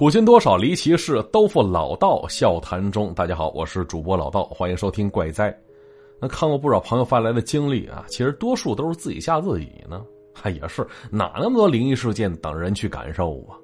古今多少离奇事，都付老道笑谈中。大家好，我是主播老道，欢迎收听怪哉。那看过不少朋友发来的经历啊，其实多数都是自己吓自己呢。还也是哪那么多灵异事件等人去感受啊？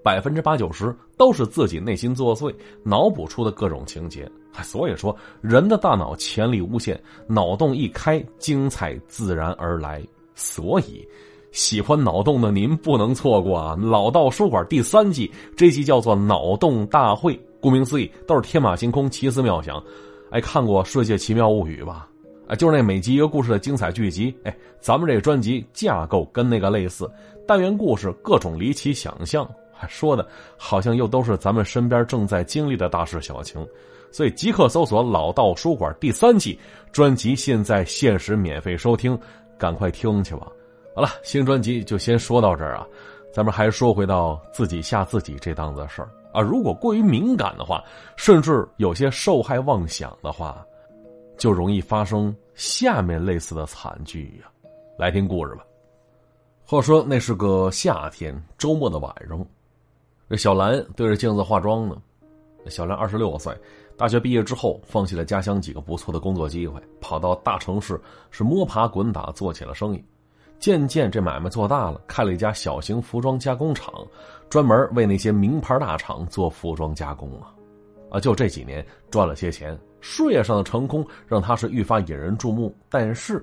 百分之八九十都是自己内心作祟，脑补出的各种情节。所以说，人的大脑潜力无限，脑洞一开，精彩自然而来。所以。喜欢脑洞的您不能错过啊！老道书馆第三季，这集叫做《脑洞大会》，顾名思义，都是天马行空、奇思妙想。哎，看过《世界奇妙物语》吧？哎，就是那每集一个故事的精彩剧集。哎，咱们这个专辑架构跟那个类似，单元故事各种离奇想象，还说的好像又都是咱们身边正在经历的大事小情。所以即刻搜索“老道书馆”第三季专辑，现在限时免费收听，赶快听去吧！好了，新专辑就先说到这儿啊，咱们还说回到自己吓自己这档子事儿啊。如果过于敏感的话，甚至有些受害妄想的话，就容易发生下面类似的惨剧呀。来听故事吧。话说那是个夏天周末的晚上，这小兰对着镜子化妆呢。小兰二十六岁，大学毕业之后放弃了家乡几个不错的工作机会，跑到大城市是摸爬滚打做起了生意。渐渐，这买卖做大了，开了一家小型服装加工厂，专门为那些名牌大厂做服装加工啊！啊，就这几年赚了些钱，事业上的成功让他是愈发引人注目。但是，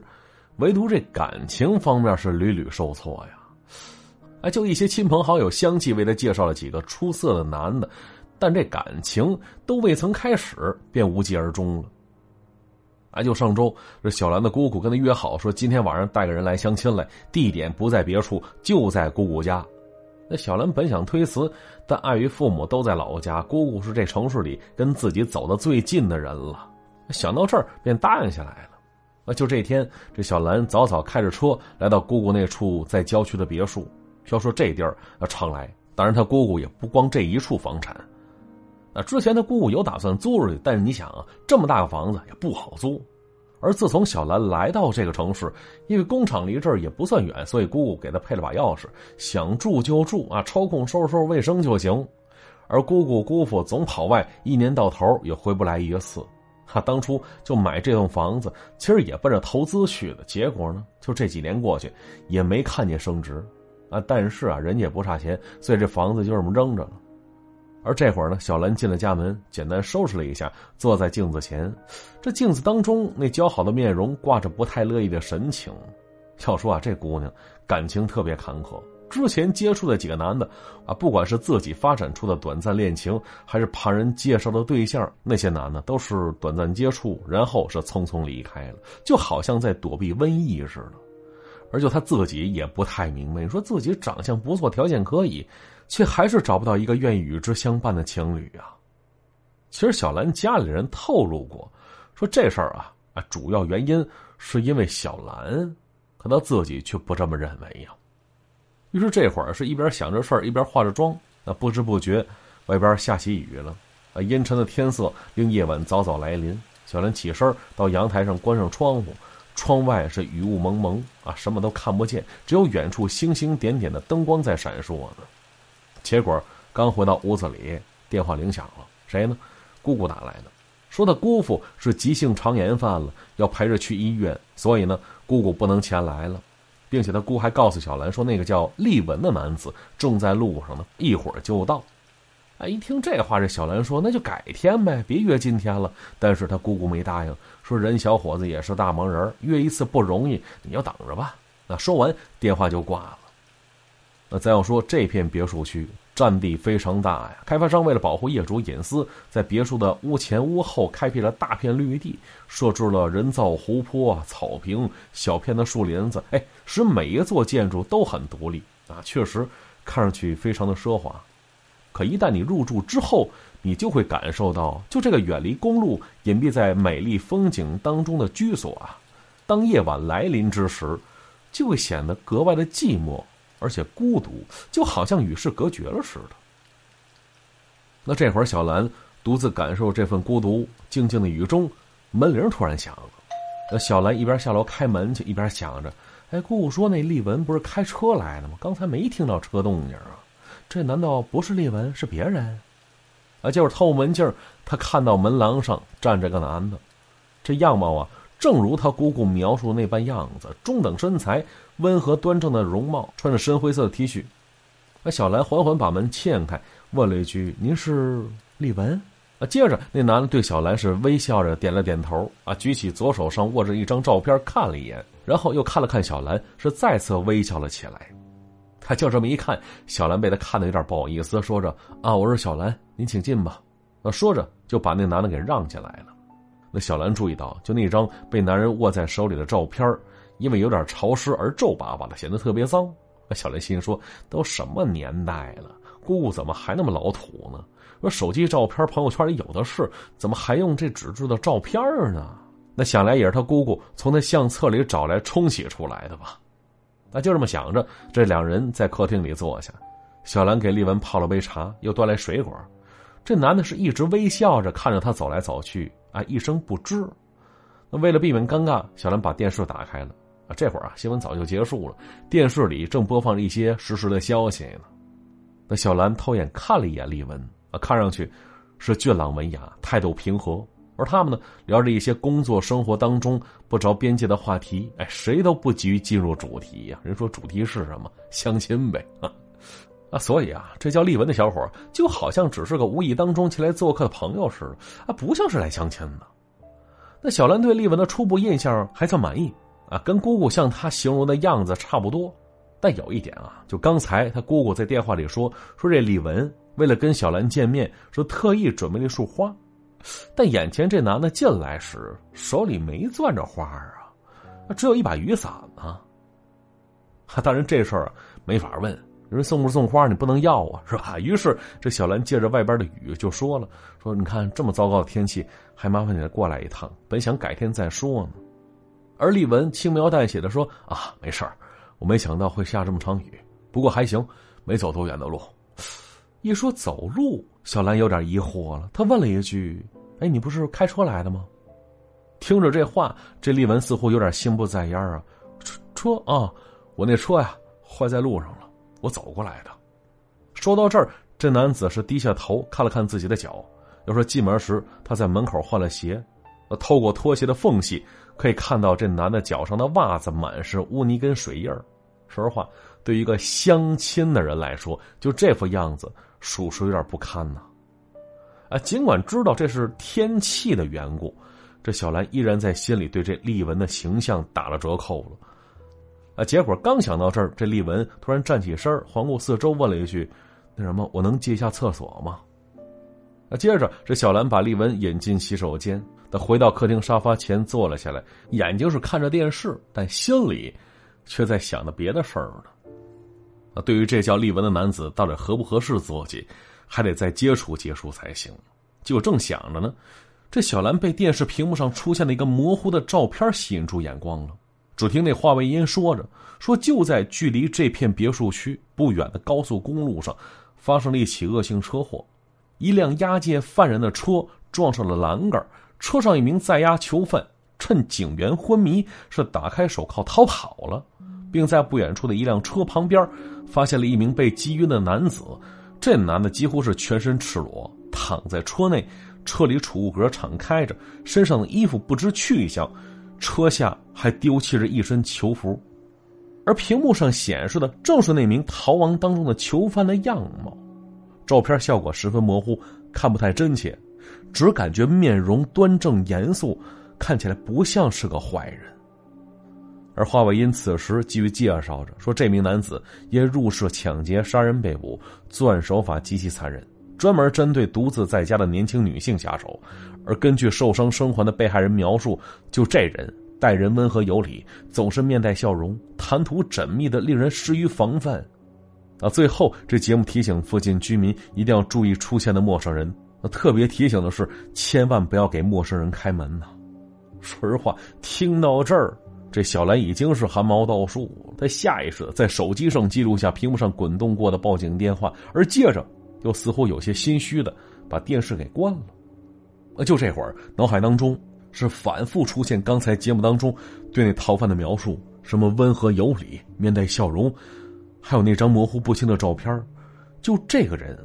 唯独这感情方面是屡屡受挫呀！哎，就一些亲朋好友相继为他介绍了几个出色的男的，但这感情都未曾开始，便无疾而终了。哎，就上周，这小兰的姑姑跟他约好，说今天晚上带个人来相亲来，地点不在别处，就在姑姑家。那小兰本想推辞，但碍于父母都在老家，姑姑是这城市里跟自己走的最近的人了。想到这儿，便答应下来了。那就这天，这小兰早早开着车来到姑姑那处在郊区的别墅。要说这地儿要常来，当然他姑姑也不光这一处房产。那之前他姑姑有打算租出去，但是你想啊，这么大个房子也不好租。而自从小兰来到这个城市，因为工厂离这儿也不算远，所以姑姑给她配了把钥匙，想住就住啊，抽空收拾收拾卫生就行。而姑姑姑父总跑外，一年到头也回不来一次。他当初就买这栋房子，其实也奔着投资去的。结果呢，就这几年过去，也没看见升值啊。但是啊，人家也不差钱，所以这房子就这么扔着了。而这会儿呢，小兰进了家门，简单收拾了一下，坐在镜子前。这镜子当中那姣好的面容挂着不太乐意的神情。要说啊，这姑娘感情特别坎坷。之前接触的几个男的啊，不管是自己发展出的短暂恋情，还是旁人介绍的对象，那些男的都是短暂接触，然后是匆匆离开了，就好像在躲避瘟疫似的。而就他自己也不太明白，说自己长相不错，条件可以。却还是找不到一个愿意与之相伴的情侣啊！其实小兰家里人透露过，说这事儿啊啊，主要原因是因为小兰，可他自己却不这么认为呀。于是这会儿是一边想着事儿，一边化着妆。那不知不觉，外边下起雨了。啊，阴沉的天色令夜晚早早来临。小兰起身到阳台上关上窗户，窗外是雨雾蒙蒙啊，什么都看不见，只有远处星星点点的灯光在闪烁呢。结果刚回到屋子里，电话铃响了。谁呢？姑姑打来的，说她姑父是急性肠炎犯了，要陪着去医院，所以呢，姑姑不能前来了，并且他姑还告诉小兰说，那个叫丽文的男子正在路上呢，一会儿就到。哎，一听这话，这小兰说：“那就改天呗，别约今天了。”但是他姑姑没答应，说：“人小伙子也是大忙人，约一次不容易，你要等着吧。”那说完，电话就挂了。那再要说这片别墅区占地非常大呀，开发商为了保护业主隐私，在别墅的屋前屋后开辟了大片绿地，设置了人造湖泊、草坪、小片的树林子，哎，使每一座建筑都很独立啊，确实看上去非常的奢华。可一旦你入住之后，你就会感受到，就这个远离公路、隐蔽在美丽风景当中的居所啊，当夜晚来临之时，就会显得格外的寂寞。而且孤独，就好像与世隔绝了似的。那这会儿，小兰独自感受这份孤独，静静的雨中，门铃突然响了。那小兰一边下楼开门去，一边想着：“哎，姑姑说那丽文不是开车来的吗？刚才没听到车动静啊。”这难道不是丽文，是别人？啊，就是透门镜，他看到门廊上站着个男的，这样貌啊，正如他姑姑描述那般样子，中等身材，温和端正的容貌，穿着深灰色的 T 恤。那小兰缓缓把门嵌开，问了一句：“您是丽文？”啊，接着那男的对小兰是微笑着点了点头，啊，举起左手上握着一张照片看了一眼，然后又看了看小兰，是再次微笑了起来。他就这么一看，小兰被他看的有点不好意思，说着：“啊，我是小兰，您请进吧。”啊，说着就把那男的给让进来了。那小兰注意到，就那张被男人握在手里的照片，因为有点潮湿而皱巴巴的，显得特别脏。那小兰心说：“都什么年代了，姑姑怎么还那么老土呢？说手机照片、朋友圈里有的是，怎么还用这纸质的照片呢？那想来也是他姑姑从那相册里找来冲洗出来的吧。”那就这么想着，这两人在客厅里坐下，小兰给丽文泡了杯茶，又端来水果。这男的是一直微笑着看着他走来走去，啊，一声不吱。那为了避免尴尬，小兰把电视打开了。啊，这会儿啊，新闻早就结束了，电视里正播放着一些实时的消息呢。那小兰偷眼看了一眼丽文，啊，看上去是俊朗文雅，态度平和。而他们呢，聊着一些工作生活当中不着边界的话题，哎，谁都不急于进入主题呀。人说主题是什么？相亲呗啊啊！所以啊，这叫丽文的小伙就好像只是个无意当中前来做客的朋友似的啊，不像是来相亲的。那小兰对丽文的初步印象还算满意啊，跟姑姑向她形容的样子差不多。但有一点啊，就刚才她姑姑在电话里说，说这李文为了跟小兰见面，说特意准备了一束花。但眼前这男的进来时，手里没攥着花啊，只有一把雨伞呢。当然这事儿没法问，人送不送花你不能要啊，是吧？于是这小兰借着外边的雨就说了：“说你看这么糟糕的天气，还麻烦你过来一趟，本想改天再说呢。”而丽文轻描淡写的说：“啊，没事儿，我没想到会下这么场雨，不过还行，没走多远的路。”一说走路，小兰有点疑惑了，她问了一句。哎，你不是开车来的吗？听着这话，这丽文似乎有点心不在焉啊。车啊，我那车呀坏在路上了，我走过来的。说到这儿，这男子是低下头看了看自己的脚，又说进门时他在门口换了鞋，透过拖鞋的缝隙可以看到这男的脚上的袜子满是污泥跟水印儿。说实话，对一个相亲的人来说，就这副样子，属实有点不堪呐。啊，尽管知道这是天气的缘故，这小兰依然在心里对这丽文的形象打了折扣了。啊，结果刚想到这儿，这丽文突然站起身，环顾四周，问了一句：“那什么，我能借一下厕所吗？”啊，接着这小兰把丽文引进洗手间，她回到客厅沙发前坐了下来，眼睛是看着电视，但心里却在想着别的事儿呢。对于这叫丽文的男子，到底合不合适自己？还得再接触接触才行。就正想着呢，这小兰被电视屏幕上出现的一个模糊的照片吸引住眼光了。只听那话外音说着：“说就在距离这片别墅区不远的高速公路上，发生了一起恶性车祸。一辆押解犯人的车撞上了栏杆，车上一名在押囚犯趁警员昏迷，是打开手铐逃跑了，并在不远处的一辆车旁边发现了一名被击晕的男子。”这男的几乎是全身赤裸，躺在车内，车里储物格敞开着，身上的衣服不知去向，车下还丢弃着一身囚服，而屏幕上显示的正是那名逃亡当中的囚犯的样貌。照片效果十分模糊，看不太真切，只感觉面容端正严肃，看起来不像是个坏人。而华伟因此时继续介绍着说：“这名男子因入室抢劫、杀人被捕，作案手法极其残忍，专门针对独自在家的年轻女性下手。而根据受伤生还的被害人描述，就这人待人温和有礼，总是面带笑容，谈吐缜密的令人失于防范。”啊，最后这节目提醒附近居民一定要注意出现的陌生人。那特别提醒的是，千万不要给陌生人开门呐。说实话，听到这儿。这小兰已经是汗毛倒竖，她下意识的在手机上记录下屏幕上滚动过的报警电话，而接着又似乎有些心虚的把电视给关了。就这会儿，脑海当中是反复出现刚才节目当中对那逃犯的描述，什么温和有礼、面带笑容，还有那张模糊不清的照片，就这个人，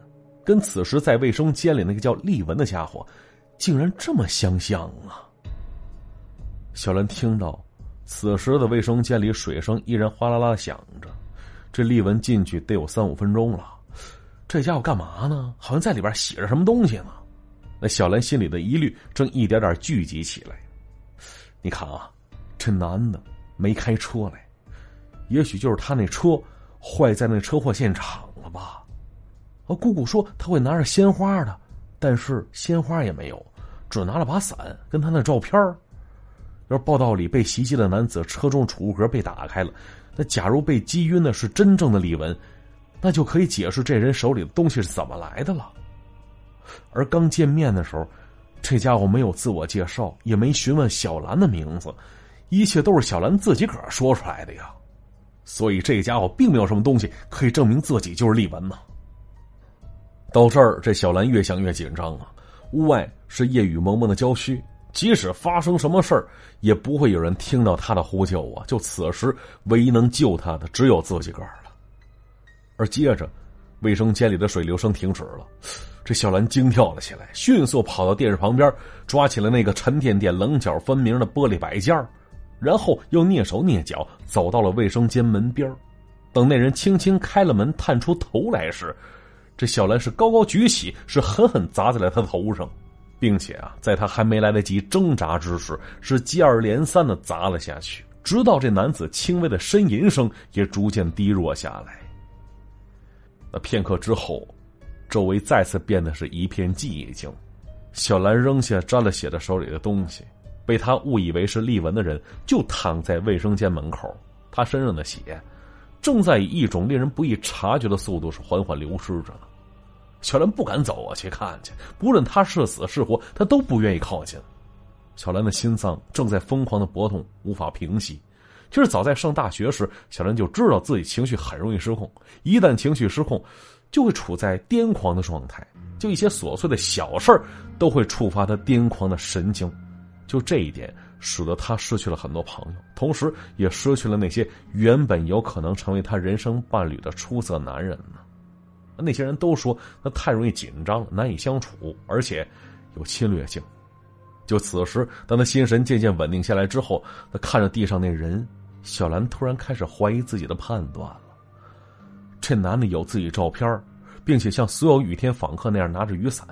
跟此时在卫生间里那个叫丽文的家伙，竟然这么相像啊！小兰听到，此时的卫生间里水声依然哗啦啦响着。这丽文进去得有三五分钟了，这家伙干嘛呢？好像在里边洗着什么东西呢。那小兰心里的疑虑正一点点聚集起来。你看啊，这男的没开车来，也许就是他那车坏在那车祸现场了吧？啊，姑姑说他会拿着鲜花的，但是鲜花也没有，只拿了把伞跟他那照片要是报道里被袭击的男子车中储物格被打开了，那假如被击晕的是真正的李文，那就可以解释这人手里的东西是怎么来的了。而刚见面的时候，这家伙没有自我介绍，也没询问小兰的名字，一切都是小兰自己个儿说出来的呀。所以这家伙并没有什么东西可以证明自己就是李文呢。到这儿，这小兰越想越紧张啊。屋外是夜雨蒙蒙的郊区，即使发生什么事儿，也不会有人听到他的呼救啊。就此时，唯一能救他的只有自己个儿了。而接着，卫生间里的水流声停止了。这小兰惊跳了起来，迅速跑到电视旁边，抓起了那个沉甸甸、棱角分明的玻璃摆件然后又蹑手蹑脚走到了卫生间门边等那人轻轻开了门，探出头来时，这小兰是高高举起，是狠狠砸在了他的头上，并且啊，在他还没来得及挣扎之时，是接二连三的砸了下去，直到这男子轻微的呻吟声也逐渐低弱下来。那片刻之后。周围再次变得是一片寂静，小兰扔下沾了血的手里的东西，被他误以为是丽文的人就躺在卫生间门口，他身上的血正在以一种令人不易察觉的速度是缓缓流失着。小兰不敢走啊去看去，不论他是死是活，他都不愿意靠近。小兰的心脏正在疯狂的搏动，无法平息。其实早在上大学时，小兰就知道自己情绪很容易失控，一旦情绪失控。就会处在癫狂的状态，就一些琐碎的小事都会触发他癫狂的神经，就这一点使得他失去了很多朋友，同时也失去了那些原本有可能成为他人生伴侣的出色男人呢。那些人都说他太容易紧张，难以相处，而且有侵略性。就此时，当他心神渐渐稳定下来之后，他看着地上那人，小兰突然开始怀疑自己的判断了。这男的有自己照片，并且像所有雨天访客那样拿着雨伞，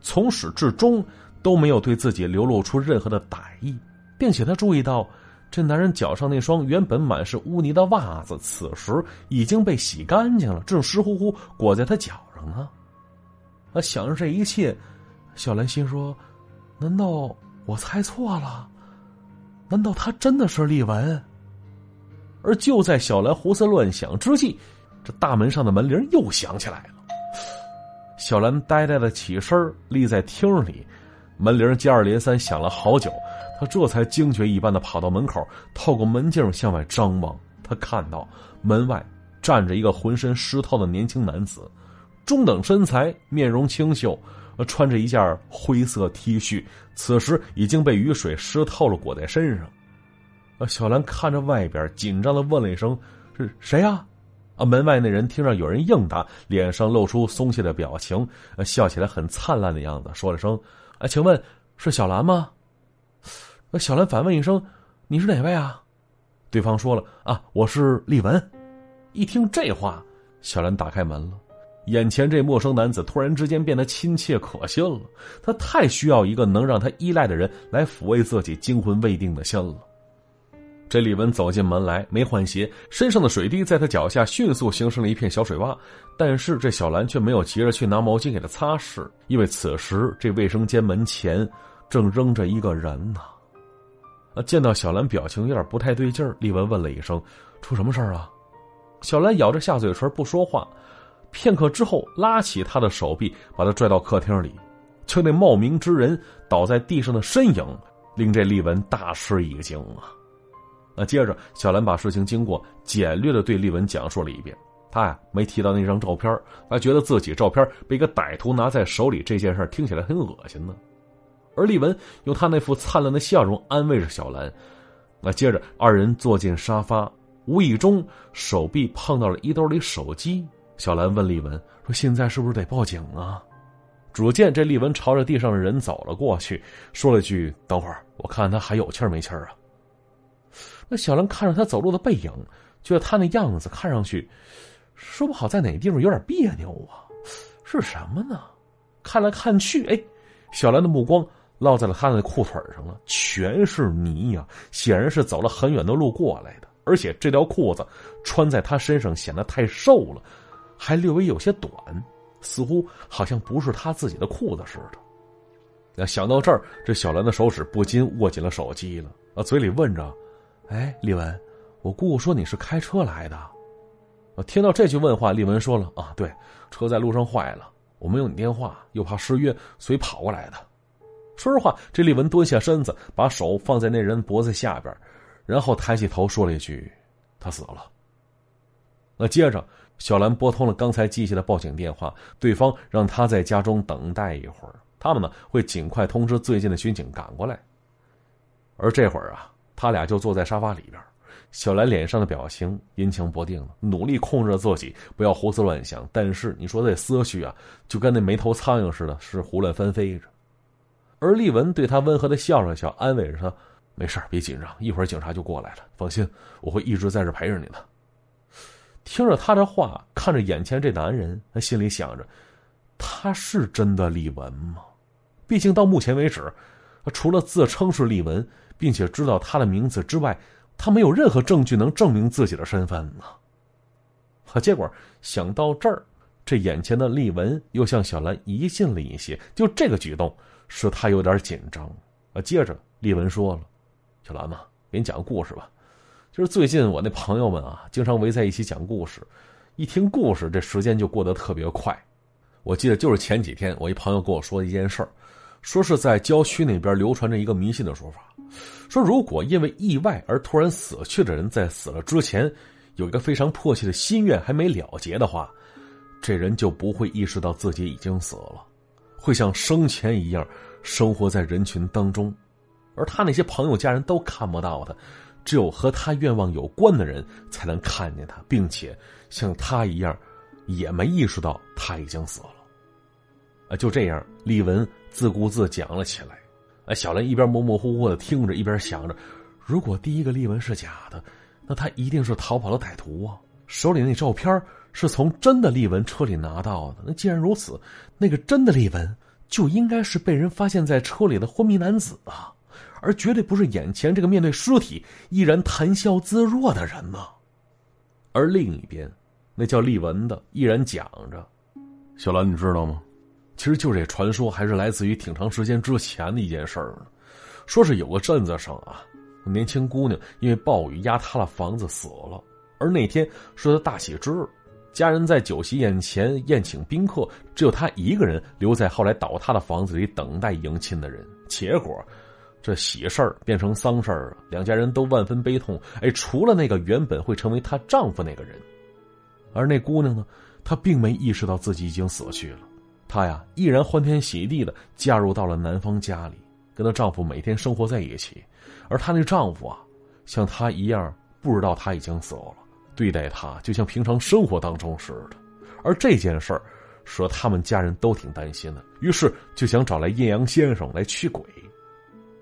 从始至终都没有对自己流露出任何的歹意，并且他注意到，这男人脚上那双原本满是污泥的袜子，此时已经被洗干净了，正湿乎乎裹在他脚上呢。啊，想着这一切，小兰心说：“难道我猜错了？难道他真的是丽文？”而就在小兰胡思乱想之际，这大门上的门铃又响起来了，小兰呆呆的起身，立在厅里，门铃接二连三响了好久，他这才惊觉一般的跑到门口，透过门镜向外张望，他看到门外站着一个浑身湿透的年轻男子，中等身材，面容清秀，穿着一件灰色 T 恤，此时已经被雨水湿透了，裹在身上。小兰看着外边，紧张的问了一声：“是谁呀？”啊！门外那人听着有人应答，脸上露出松懈的表情，笑起来很灿烂的样子，说了声：“啊，请问是小兰吗？”小兰反问一声：“你是哪位啊？”对方说了：“啊，我是丽文。”一听这话，小兰打开门了，眼前这陌生男子突然之间变得亲切可信了，他太需要一个能让他依赖的人来抚慰自己惊魂未定的心了。这李文走进门来，没换鞋，身上的水滴在他脚下迅速形成了一片小水洼。但是这小兰却没有急着去拿毛巾给他擦拭，因为此时这卫生间门前正扔着一个人呢。啊！见到小兰表情有点不太对劲儿，李文问了一声：“出什么事儿啊？”小兰咬着下嘴唇不说话。片刻之后，拉起他的手臂，把他拽到客厅里。就那冒名之人倒在地上的身影，令这丽文大吃一惊啊！那接着，小兰把事情经过简略的对丽文讲述了一遍。他呀没提到那张照片，他觉得自己照片被一个歹徒拿在手里这件事听起来很恶心呢。而丽文用他那副灿烂的笑容安慰着小兰。那接着，二人坐进沙发，无意中手臂碰到了衣兜里手机，小兰问丽文说：“现在是不是得报警啊？”只见这丽文朝着地上的人走了过去，说了句：“等会儿，我看他还有气儿没气儿啊。”那小兰看着他走路的背影，觉得他那样子看上去，说不好在哪地方有点别扭啊，是什么呢？看来看去，哎，小兰的目光落在了他的裤腿上了，全是泥呀，显然是走了很远的路过来的。而且这条裤子穿在他身上显得太瘦了，还略微有些短，似乎好像不是他自己的裤子似的。那想到这儿，这小兰的手指不禁握紧了手机了，啊，嘴里问着：“哎，丽文，我姑姑说你是开车来的。”啊，听到这句问话，丽文说了：“啊，对，车在路上坏了，我没有你电话，又怕失约，所以跑过来的。”说实话，这丽文蹲下身子，把手放在那人脖子下边。然后抬起头说了一句：“他死了。”那接着，小兰拨通了刚才记下的报警电话，对方让他在家中等待一会儿，他们呢会尽快通知最近的巡警赶过来。而这会儿啊，他俩就坐在沙发里边，小兰脸上的表情阴晴不定的，努力控制自己不要胡思乱想，但是你说这思绪啊，就跟那没头苍蝇似的，是胡乱翻飞着。而丽文对他温和的笑了笑，安慰着他。没事别紧张，一会儿警察就过来了。放心，我会一直在这陪着你的。听着他这话，看着眼前这男人，他心里想着：他是真的丽文吗？毕竟到目前为止，除了自称是丽文，并且知道他的名字之外，他没有任何证据能证明自己的身份呢。可结果想到这儿，这眼前的丽文又向小兰移近了一些，就这个举动是他有点紧张。啊，接着丽文说了。小兰嘛，给你讲个故事吧。就是最近我那朋友们啊，经常围在一起讲故事，一听故事，这时间就过得特别快。我记得就是前几天，我一朋友跟我说一件事儿，说是在郊区那边流传着一个迷信的说法，说如果因为意外而突然死去的人在死了之前有一个非常迫切的心愿还没了结的话，这人就不会意识到自己已经死了，会像生前一样生活在人群当中。而他那些朋友、家人都看不到他，只有和他愿望有关的人才能看见他，并且像他一样，也没意识到他已经死了。啊，就这样，李文自顾自讲了起来。啊，小兰一边模模糊糊的听着，一边想着：如果第一个丽文是假的，那他一定是逃跑的歹徒啊！手里那照片是从真的丽文车里拿到的。那既然如此，那个真的丽文就应该是被人发现在车里的昏迷男子啊！而绝对不是眼前这个面对尸体依然谈笑自若的人呢。而另一边，那叫丽文的依然讲着：“小兰，你知道吗？其实就这传说还是来自于挺长时间之前的一件事儿呢。说是有个镇子上啊，年轻姑娘因为暴雨压塌了房子死了。而那天是她大喜之日，家人在酒席宴前宴请宾客，只有她一个人留在后来倒塌的房子里等待迎亲的人。结果……”这喜事儿变成丧事儿，两家人都万分悲痛。哎，除了那个原本会成为她丈夫那个人，而那姑娘呢，她并没意识到自己已经死去了。她呀，依然欢天喜地的嫁入到了男方家里，跟她丈夫每天生活在一起。而她那丈夫啊，像她一样不知道她已经死了，对待他就像平常生活当中似的。而这件事儿，说他们家人都挺担心的，于是就想找来阴阳先生来驱鬼。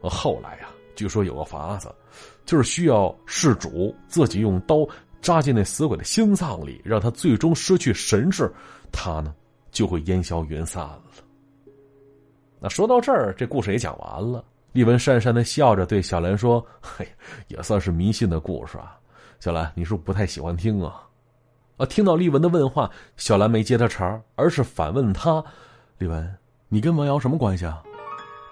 后来呀，据说有个法子，就是需要事主自己用刀扎进那死鬼的心脏里，让他最终失去神智，他呢就会烟消云散了。那说到这儿，这故事也讲完了。丽文讪讪的笑着对小兰说：“嘿，也算是迷信的故事啊。小兰，你是不是不太喜欢听啊？”啊，听到丽文的问话，小兰没接他茬，而是反问他：“丽文，你跟王瑶什么关系啊？”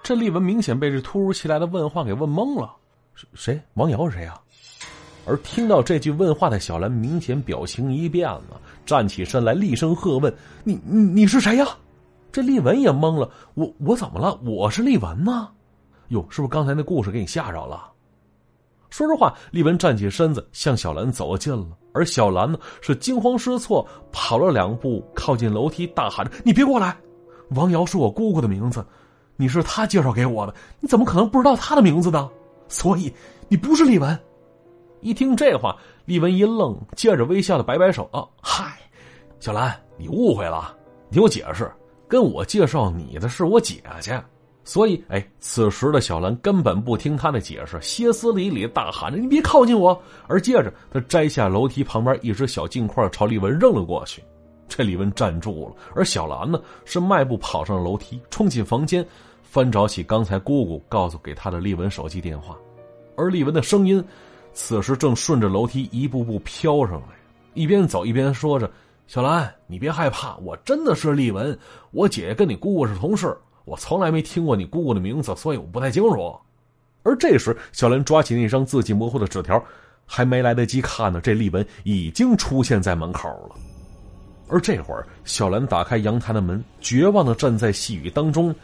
这丽文明显被这突如其来的问话给问懵了，谁？王瑶是谁啊？而听到这句问话的小兰明显表情一变了，站起身来厉声喝问：“你你你是谁呀？”这丽文也懵了：“我我怎么了？我是丽文吗？哟，是不是刚才那故事给你吓着了？”说实话，丽文站起身子向小兰走近了，而小兰呢是惊慌失措，跑了两步靠近楼梯，大喊着：“你别过来！王瑶是我姑姑的名字。”你是她介绍给我的，你怎么可能不知道她的名字呢？所以你不是丽文。一听这话，丽文一愣，接着微笑的摆摆手：“啊，嗨，小兰，你误会了，你听我解释，跟我介绍你的是我姐姐。”所以，哎，此时的小兰根本不听他的解释，歇斯底里大喊着：“你别靠近我！”而接着，他摘下楼梯旁边一只小镜块，朝李文扔了过去。这李文站住了，而小兰呢，是迈步跑上了楼梯，冲进房间，翻找起刚才姑姑告诉给他的丽文手机电话。而丽文的声音，此时正顺着楼梯一步步飘上来，一边走一边说着：“小兰，你别害怕，我真的是丽文，我姐姐跟你姑姑是同事。”我从来没听过你姑姑的名字，所以我不太清楚。而这时，小兰抓起那张字迹模糊的纸条，还没来得及看呢，这丽文已经出现在门口了。而这会儿，小兰打开阳台的门，绝望的站在细雨当中。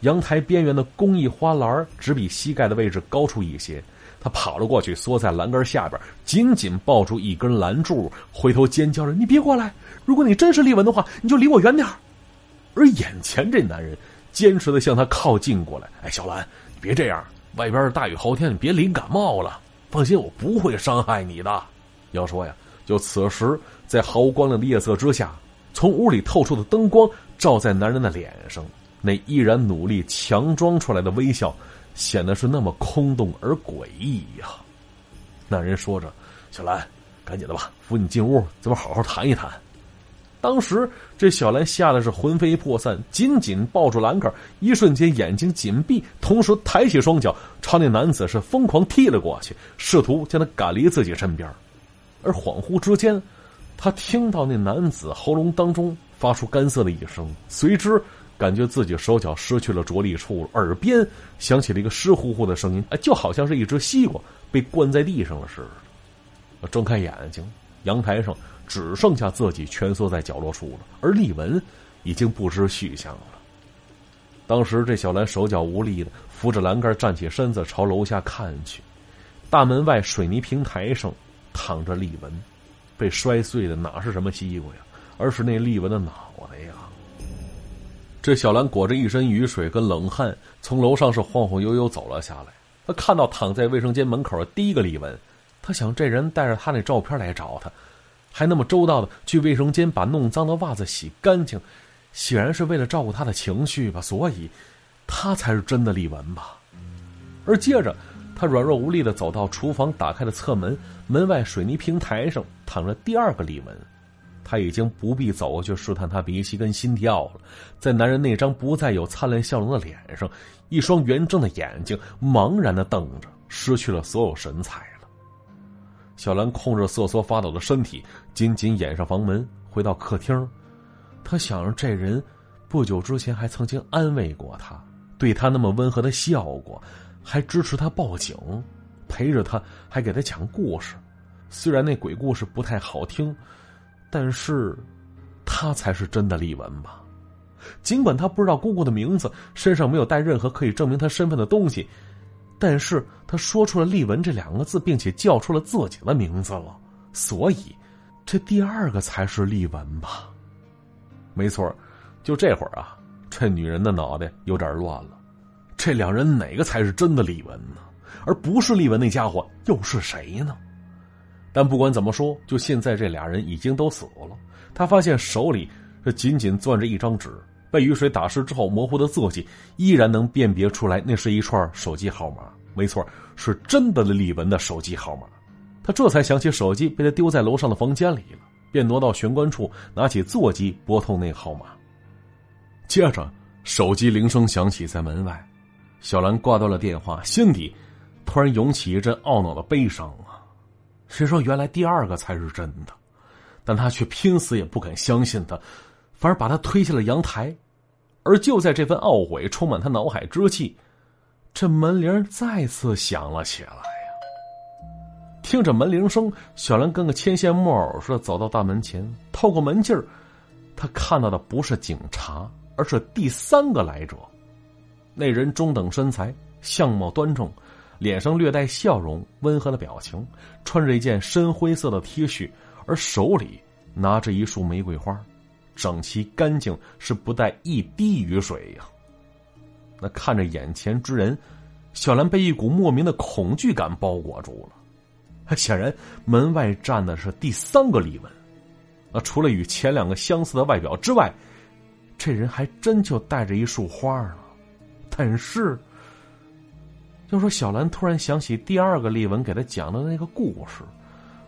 阳台边缘的工艺花篮只比膝盖的位置高出一些。她跑了过去，缩在栏杆下边，紧紧抱住一根栏柱，回头尖叫着：“你别过来！如果你真是丽文的话，你就离我远点而眼前这男人。坚持的向他靠近过来。哎，小兰，你别这样，外边大雨豪天，你别淋感冒了。放心，我不会伤害你的。要说呀，就此时，在毫无光亮的夜色之下，从屋里透出的灯光照在男人的脸上，那依然努力强装出来的微笑，显得是那么空洞而诡异呀。那人说着：“小兰，赶紧的吧，扶你进屋，咱们好好谈一谈。”当时，这小兰吓得是魂飞魄散，紧紧抱住栏杆，一瞬间眼睛紧闭，同时抬起双脚朝那男子是疯狂踢了过去，试图将他赶离自己身边。而恍惚之间，他听到那男子喉咙当中发出干涩的一声，随之感觉自己手脚失去了着力处，耳边响起了一个湿乎乎的声音，哎，就好像是一只西瓜被灌在地上了似的。睁开眼睛，阳台上。只剩下自己蜷缩在角落处了，而丽文已经不知去向了。当时这小兰手脚无力的扶着栏杆站起身子，朝楼下看去。大门外水泥平台上躺着丽文，被摔碎的哪是什么西瓜呀，而是那丽文的脑袋呀。这小兰裹着一身雨水跟冷汗，从楼上是晃晃悠悠走了下来。她看到躺在卫生间门口的第一个丽文，她想这人带着她那照片来找她。还那么周到的去卫生间把弄脏的袜子洗干净，显然是为了照顾他的情绪吧。所以，他才是真的丽文吧。而接着，他软弱无力的走到厨房，打开了侧门，门外水泥平台上躺着第二个丽文。他已经不必走过去试探他鼻息跟心跳了，在男人那张不再有灿烂笑容的脸上，一双圆睁的眼睛茫然的瞪着，失去了所有神采。小兰控制瑟缩发抖的身体，紧紧掩上房门，回到客厅。她想着，这人不久之前还曾经安慰过她，对她那么温和的笑过，还支持她报警，陪着她，还给她讲故事。虽然那鬼故事不太好听，但是，他才是真的丽文吧？尽管他不知道姑姑的名字，身上没有带任何可以证明他身份的东西。但是他说出了“丽文”这两个字，并且叫出了自己的名字了，所以，这第二个才是丽文吧？没错，就这会儿啊，这女人的脑袋有点乱了。这两人哪个才是真的丽文呢？而不是丽文那家伙又是谁呢？但不管怎么说，就现在这俩人已经都死了。他发现手里是紧紧攥着一张纸。被雨水打湿之后，模糊的字迹依然能辨别出来，那是一串手机号码。没错，是真的李文的手机号码。他这才想起手机被他丢在楼上的房间里了，便挪到玄关处，拿起座机拨通那号码。接着，手机铃声响起，在门外，小兰挂断了电话，心底突然涌起一阵懊恼的悲伤啊！谁说原来第二个才是真的？但他却拼死也不肯相信他，反而把他推下了阳台。而就在这份懊悔充满他脑海之际，这门铃再次响了起来呀！听着门铃声，小兰跟个牵线木偶似的走到大门前，透过门镜他看到的不是警察，而是第三个来者。那人中等身材，相貌端正，脸上略带笑容，温和的表情，穿着一件深灰色的 T 恤，而手里拿着一束玫瑰花。整齐干净，是不带一滴雨水呀。那看着眼前之人，小兰被一股莫名的恐惧感包裹住了。显然，门外站的是第三个李文。啊，除了与前两个相似的外表之外，这人还真就带着一束花呢。但是，就说小兰突然想起第二个丽文给他讲的那个故事，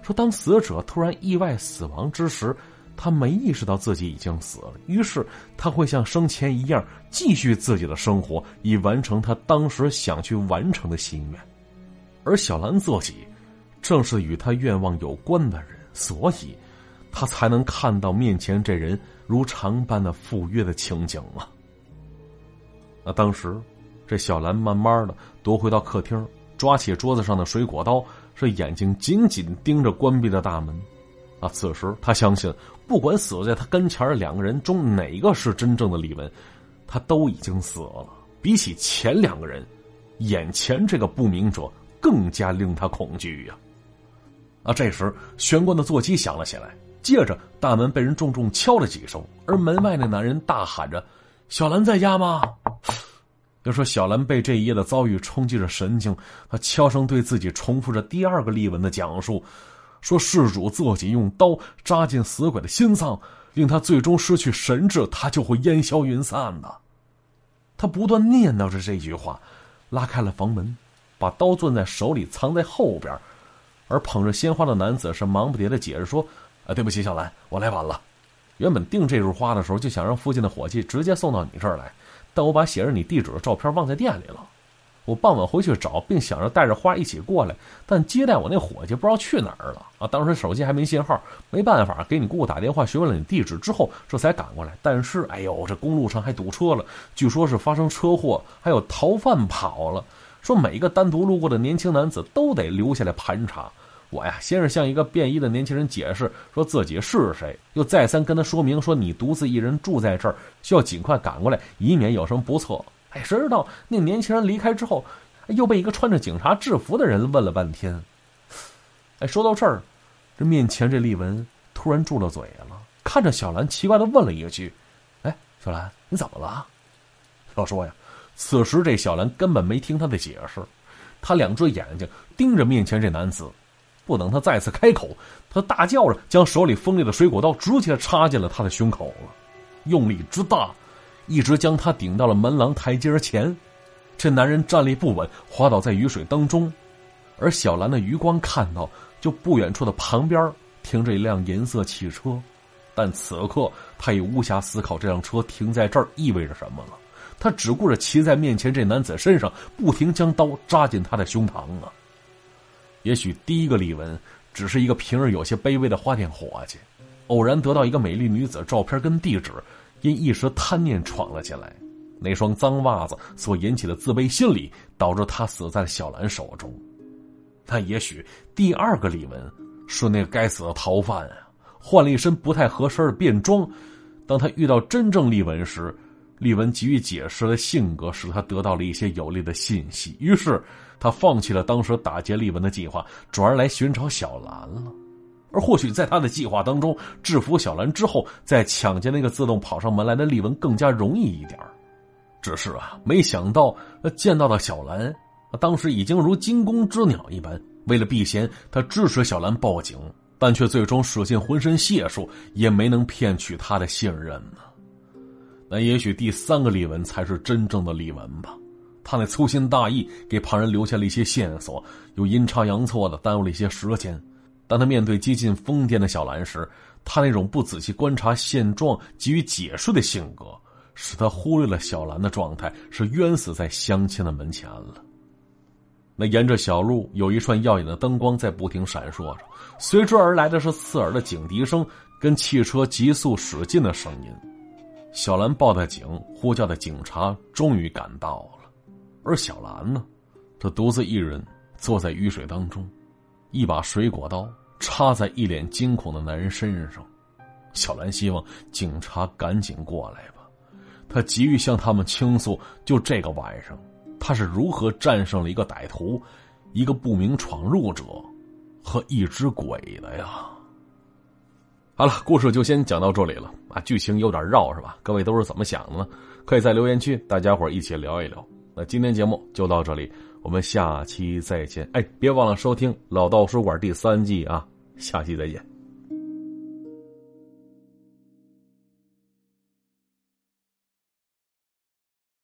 说当死者突然意外死亡之时。他没意识到自己已经死了，于是他会像生前一样继续自己的生活，以完成他当时想去完成的心愿。而小兰自己，正是与他愿望有关的人，所以，他才能看到面前这人如常般的赴约的情景啊。那当时，这小兰慢慢的夺回到客厅，抓起桌子上的水果刀，是眼睛紧紧盯着关闭的大门。啊！此时他相信，不管死在他跟前的两个人中哪个是真正的李文，他都已经死了。比起前两个人，眼前这个不明者更加令他恐惧呀！啊！这时玄关的座机响了起来，接着大门被人重重敲了几声，而门外的男人大喊着：“小兰在家吗？”要说小兰被这一夜的遭遇冲击着神经，她悄声对自己重复着第二个例文的讲述。说事主自己用刀扎进死鬼的心脏，令他最终失去神智，他就会烟消云散的。他不断念叨着这句话，拉开了房门，把刀攥在手里，藏在后边。而捧着鲜花的男子是忙不迭的解释说：“啊，对不起，小兰，我来晚了。原本订这束花的时候，就想让附近的伙计直接送到你这儿来，但我把写着你地址的照片忘在店里了。”我傍晚回去找，并想着带着花一起过来，但接待我那伙计不知道去哪儿了啊！当时手机还没信号，没办法给你姑姑打电话询问了你地址之后，这才赶过来。但是，哎呦，这公路上还堵车了，据说是发生车祸，还有逃犯跑了。说每一个单独路过的年轻男子都得留下来盘查。我呀，先是向一个便衣的年轻人解释说自己是谁，又再三跟他说明说你独自一人住在这儿，需要尽快赶过来，以免有什么不测。哎，谁知道那年轻人离开之后，又被一个穿着警察制服的人问了半天。哎，说到这儿，这面前这丽文突然住了嘴了，看着小兰，奇怪的问了一句：“哎，小兰，你怎么了？”要说呀，此时这小兰根本没听他的解释，他两只眼睛盯着面前这男子，不等他再次开口，他大叫着将手里锋利的水果刀直接插进了他的胸口了，用力之大。一直将他顶到了门廊台阶前，这男人站立不稳，滑倒在雨水当中。而小兰的余光看到，就不远处的旁边停着一辆银色汽车，但此刻他已无暇思考这辆车停在这儿意味着什么了。他只顾着骑在面前这男子身上，不停将刀扎进他的胸膛啊！也许第一个李文只是一个平日有些卑微的花店伙计，偶然得到一个美丽女子照片跟地址。因一时贪念闯了进来，那双脏袜子所引起的自卑心理，导致他死在了小兰手中。但也许第二个李文是那个该死的逃犯啊，换了一身不太合身的便装。当他遇到真正李文时，李文急于解释的性格使他得到了一些有利的信息，于是他放弃了当时打劫李文的计划，转而来寻找小兰了。而或许在他的计划当中，制服小兰之后，再抢劫那个自动跑上门来的丽文更加容易一点只是啊，没想到见到的小兰，当时已经如惊弓之鸟一般。为了避嫌，他支持小兰报警，但却最终使尽浑身解数，也没能骗取他的信任呢。那也许第三个丽文才是真正的丽文吧？他那粗心大意，给旁人留下了一些线索，又阴差阳错的耽误了一些时间。当他面对接近疯癫的小兰时，他那种不仔细观察现状、急于解释的性格，使他忽略了小兰的状态是冤死在相亲的门前了。那沿着小路，有一串耀眼的灯光在不停闪烁着，随之而来的是刺耳的警笛声跟汽车急速驶进的声音。小兰报的警，呼叫的警察终于赶到了，而小兰呢，她独自一人坐在雨水当中。一把水果刀插在一脸惊恐的男人身上，小兰希望警察赶紧过来吧。他急于向他们倾诉，就这个晚上，他是如何战胜了一个歹徒、一个不明闯入者和一只鬼的呀？好了，故事就先讲到这里了啊，剧情有点绕是吧？各位都是怎么想的呢？可以在留言区大家伙一起聊一聊。那今天节目就到这里。我们下期再见！哎，别忘了收听《老道书馆》第三季啊！下期再见。